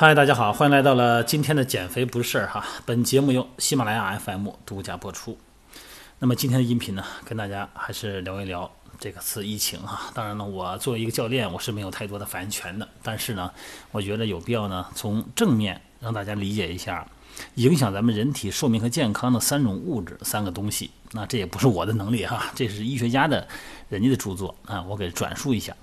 嗨，大家好，欢迎来到了今天的减肥不是事儿哈。本节目由喜马拉雅 FM 独家播出。那么今天的音频呢，跟大家还是聊一聊这个次疫情哈。当然呢，我作为一个教练，我是没有太多的发言权的。但是呢，我觉得有必要呢，从正面让大家理解一下影响咱们人体寿命和健康的三种物质、三个东西。那这也不是我的能力哈，这是医学家的人家的著作啊，我给转述一下。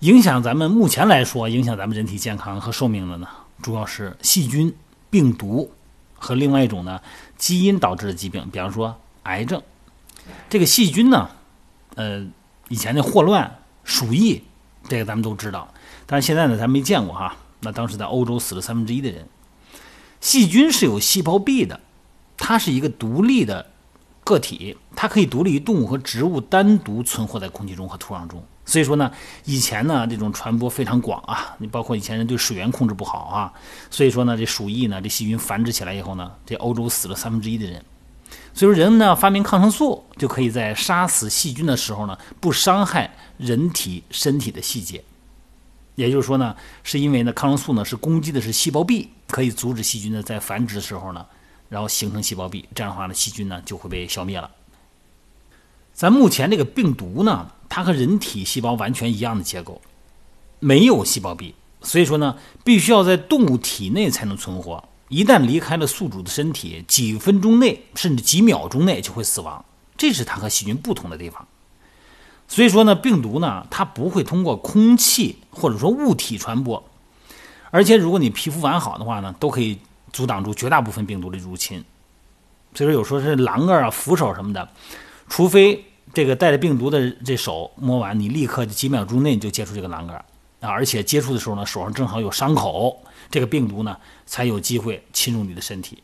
影响咱们目前来说，影响咱们人体健康和寿命的呢，主要是细菌、病毒和另外一种呢基因导致的疾病，比方说癌症。这个细菌呢，呃，以前的霍乱、鼠疫，这个咱们都知道，但是现在呢，咱没见过哈。那当时在欧洲死了三分之一的人。细菌是有细胞壁的，它是一个独立的个体，它可以独立于动物和植物单独存活在空气中和土壤中。所以说呢，以前呢这种传播非常广啊，你包括以前人对水源控制不好啊，所以说呢这鼠疫呢这细菌繁殖起来以后呢，这欧洲死了三分之一的人。所以说人呢发明抗生素就可以在杀死细菌的时候呢不伤害人体身体的细节，也就是说呢是因为呢抗生素呢是攻击的是细胞壁，可以阻止细菌呢在繁殖的时候呢然后形成细胞壁，这样的话呢细菌呢就会被消灭了。咱目前这个病毒呢。它和人体细胞完全一样的结构，没有细胞壁，所以说呢，必须要在动物体内才能存活。一旦离开了宿主的身体，几分钟内甚至几秒钟内就会死亡。这是它和细菌不同的地方。所以说呢，病毒呢，它不会通过空气或者说物体传播，而且如果你皮肤完好的话呢，都可以阻挡住绝大部分病毒的入侵。所以说，有时候是狼儿啊、扶手什么的，除非。这个带着病毒的这手摸完，你立刻几秒钟内你就接触这个栏杆啊！而且接触的时候呢，手上正好有伤口，这个病毒呢才有机会侵入你的身体。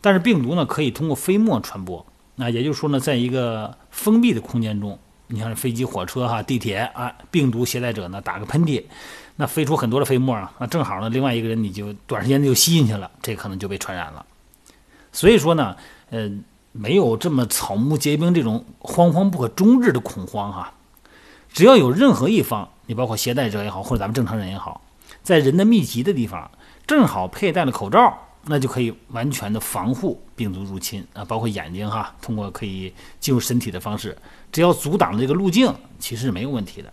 但是病毒呢可以通过飞沫传播，那也就是说呢，在一个封闭的空间中，你像飞机、火车、哈地铁啊，病毒携带者呢打个喷嚏，那飞出很多的飞沫啊，那正好呢，另外一个人你就短时间就吸进去了，这可能就被传染了。所以说呢，嗯。没有这么草木皆兵这种惶惶不可终日的恐慌哈，只要有任何一方，你包括携带者也好，或者咱们正常人也好，在人的密集的地方，正好佩戴了口罩，那就可以完全的防护病毒入侵啊，包括眼睛哈，通过可以进入身体的方式，只要阻挡这个路径，其实是没有问题的。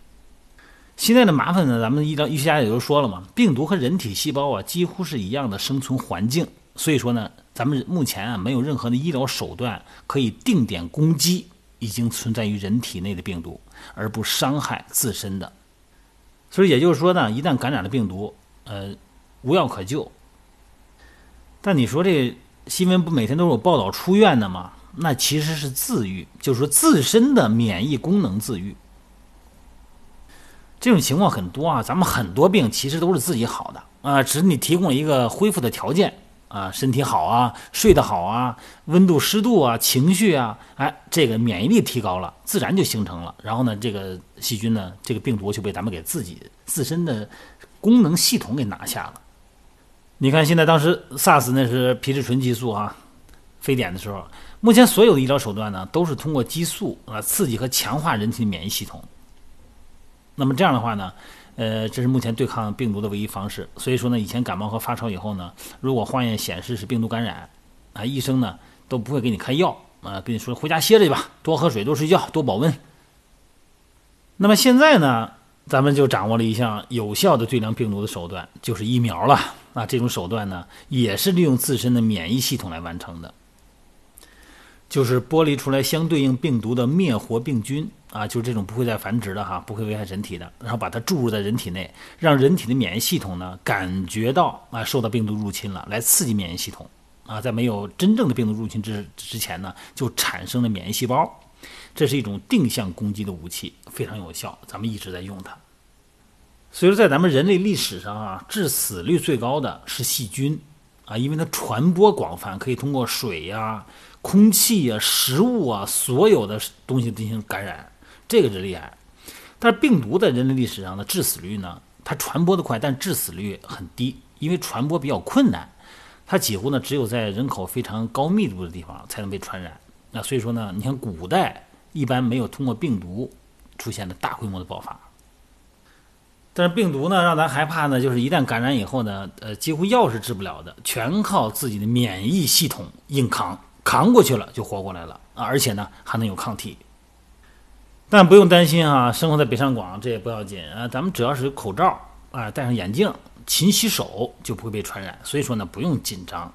现在的麻烦呢，咱们医疗医学家也都说了嘛，病毒和人体细胞啊几乎是一样的生存环境，所以说呢。咱们目前啊，没有任何的医疗手段可以定点攻击已经存在于人体内的病毒，而不伤害自身的。所以也就是说呢，一旦感染了病毒，呃，无药可救。但你说这新闻不每天都有报道出院的吗？那其实是自愈，就是说自身的免疫功能自愈。这种情况很多啊，咱们很多病其实都是自己好的啊，只是你提供了一个恢复的条件。啊，身体好啊，睡得好啊，温度、湿度啊，情绪啊，哎，这个免疫力提高了，自然就形成了。然后呢，这个细菌呢，这个病毒就被咱们给自己自身的功能系统给拿下了。你看，现在当时 SARS 那是皮质醇激素啊，非典的时候，目前所有的医疗手段呢，都是通过激素啊刺激和强化人体的免疫系统。那么这样的话呢？呃，这是目前对抗病毒的唯一方式。所以说呢，以前感冒和发烧以后呢，如果化验显示是病毒感染，啊，医生呢都不会给你开药啊，跟你说回家歇着去吧，多喝水，多睡觉，多保温。那么现在呢，咱们就掌握了一项有效的对抗病毒的手段，就是疫苗了。啊，这种手段呢，也是利用自身的免疫系统来完成的。就是剥离出来相对应病毒的灭活病菌啊，就是这种不会再繁殖的哈，不会危害人体的，然后把它注入在人体内，让人体的免疫系统呢感觉到啊受到病毒入侵了，来刺激免疫系统啊，在没有真正的病毒入侵之之前呢，就产生了免疫细胞，这是一种定向攻击的武器，非常有效，咱们一直在用它。所以说，在咱们人类历史上啊，致死率最高的是细菌啊，因为它传播广泛，可以通过水呀。空气啊，食物啊，所有的东西进行感染，这个是厉害。但是病毒在人类历史上的致死率呢，它传播的快，但致死率很低，因为传播比较困难，它几乎呢只有在人口非常高密度的地方才能被传染。那所以说呢，你像古代一般没有通过病毒出现的大规模的爆发。但是病毒呢，让咱害怕呢，就是一旦感染以后呢，呃，几乎药是治不了的，全靠自己的免疫系统硬扛，扛过去了就活过来了啊，而且呢还能有抗体。但不用担心啊，生活在北上广这也不要紧啊，咱们只要是有口罩啊，戴上眼镜，勤洗手就不会被传染，所以说呢不用紧张。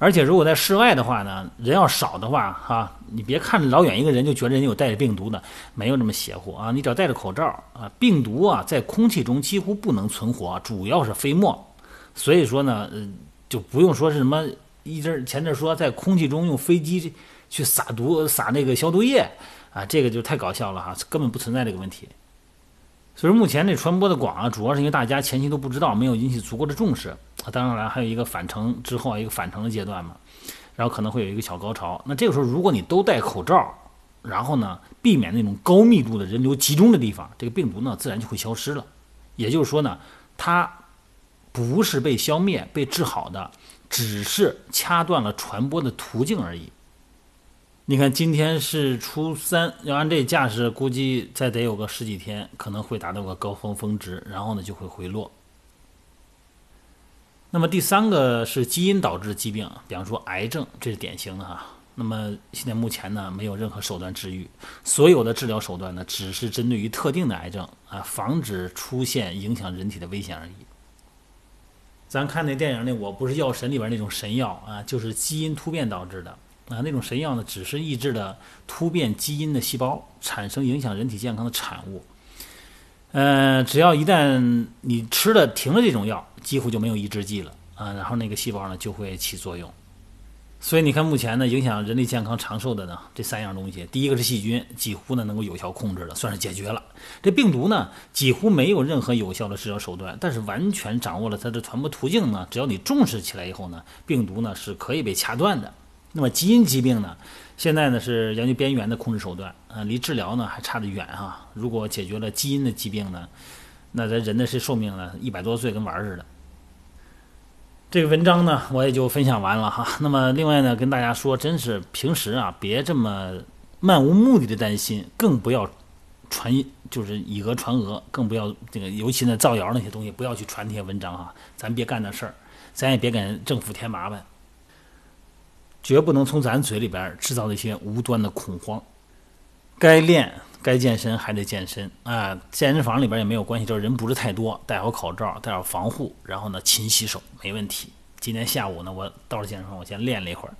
而且如果在室外的话呢，人要少的话哈，你别看老远一个人就觉得人有带着病毒的，没有那么邪乎啊！你只要戴着口罩啊，病毒啊在空气中几乎不能存活，主要是飞沫，所以说呢，呃，就不用说是什么一阵前阵说在空气中用飞机去撒毒撒那个消毒液啊，这个就太搞笑了哈，根本不存在这个问题。所以目前这传播的广啊，主要是因为大家前期都不知道，没有引起足够的重视。当然了，还有一个返程之后一个返程的阶段嘛，然后可能会有一个小高潮。那这个时候，如果你都戴口罩，然后呢，避免那种高密度的人流集中的地方，这个病毒呢，自然就会消失了。也就是说呢，它不是被消灭、被治好的，只是掐断了传播的途径而已。你看，今天是初三，要按这架势，估计再得有个十几天，可能会达到个高峰峰值，然后呢就会回落。那么第三个是基因导致的疾病，比方说癌症，这是典型的哈。那么现在目前呢，没有任何手段治愈，所有的治疗手段呢，只是针对于特定的癌症啊，防止出现影响人体的危险而已。咱看那电影那《我不是药神》里边那种神药啊，就是基因突变导致的。啊，那种神药呢，只是抑制了突变基因的细胞产生影响人体健康的产物。呃，只要一旦你吃了停了这种药，几乎就没有抑制剂了啊，然后那个细胞呢就会起作用。所以你看，目前呢影响人类健康长寿的呢这三样东西，第一个是细菌，几乎呢能够有效控制了，算是解决了。这病毒呢几乎没有任何有效的治疗手段，但是完全掌握了它的传播途径呢，只要你重视起来以后呢，病毒呢是可以被掐断的。那么基因疾病呢？现在呢是研究边缘的控制手段，啊，离治疗呢还差得远哈。如果解决了基因的疾病呢，那咱人的是寿命呢一百多岁跟玩儿似的。这个文章呢我也就分享完了哈。那么另外呢跟大家说，真是平时啊别这么漫无目的的担心，更不要传就是以讹传讹，更不要这个尤其呢造谣那些东西不要去传那些文章哈。咱别干那事儿，咱也别给政府添麻烦。绝不能从咱嘴里边制造那些无端的恐慌。该练、该健身还得健身啊！健身房里边也没有关系，就是人不是太多，戴好口罩，戴好防护，然后呢勤洗手，没问题。今天下午呢，我到了健身房，我先练了一会儿，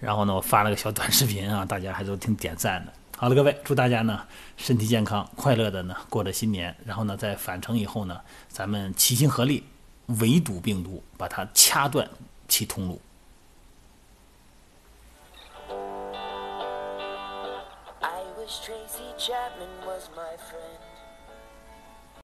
然后呢，我发了个小短视频啊，大家还都挺点赞的。好了，各位，祝大家呢身体健康，快乐的呢过着新年。然后呢，在返程以后呢，咱们齐心合力围堵病毒，把它掐断其通路。Tracy Chapman was my friend.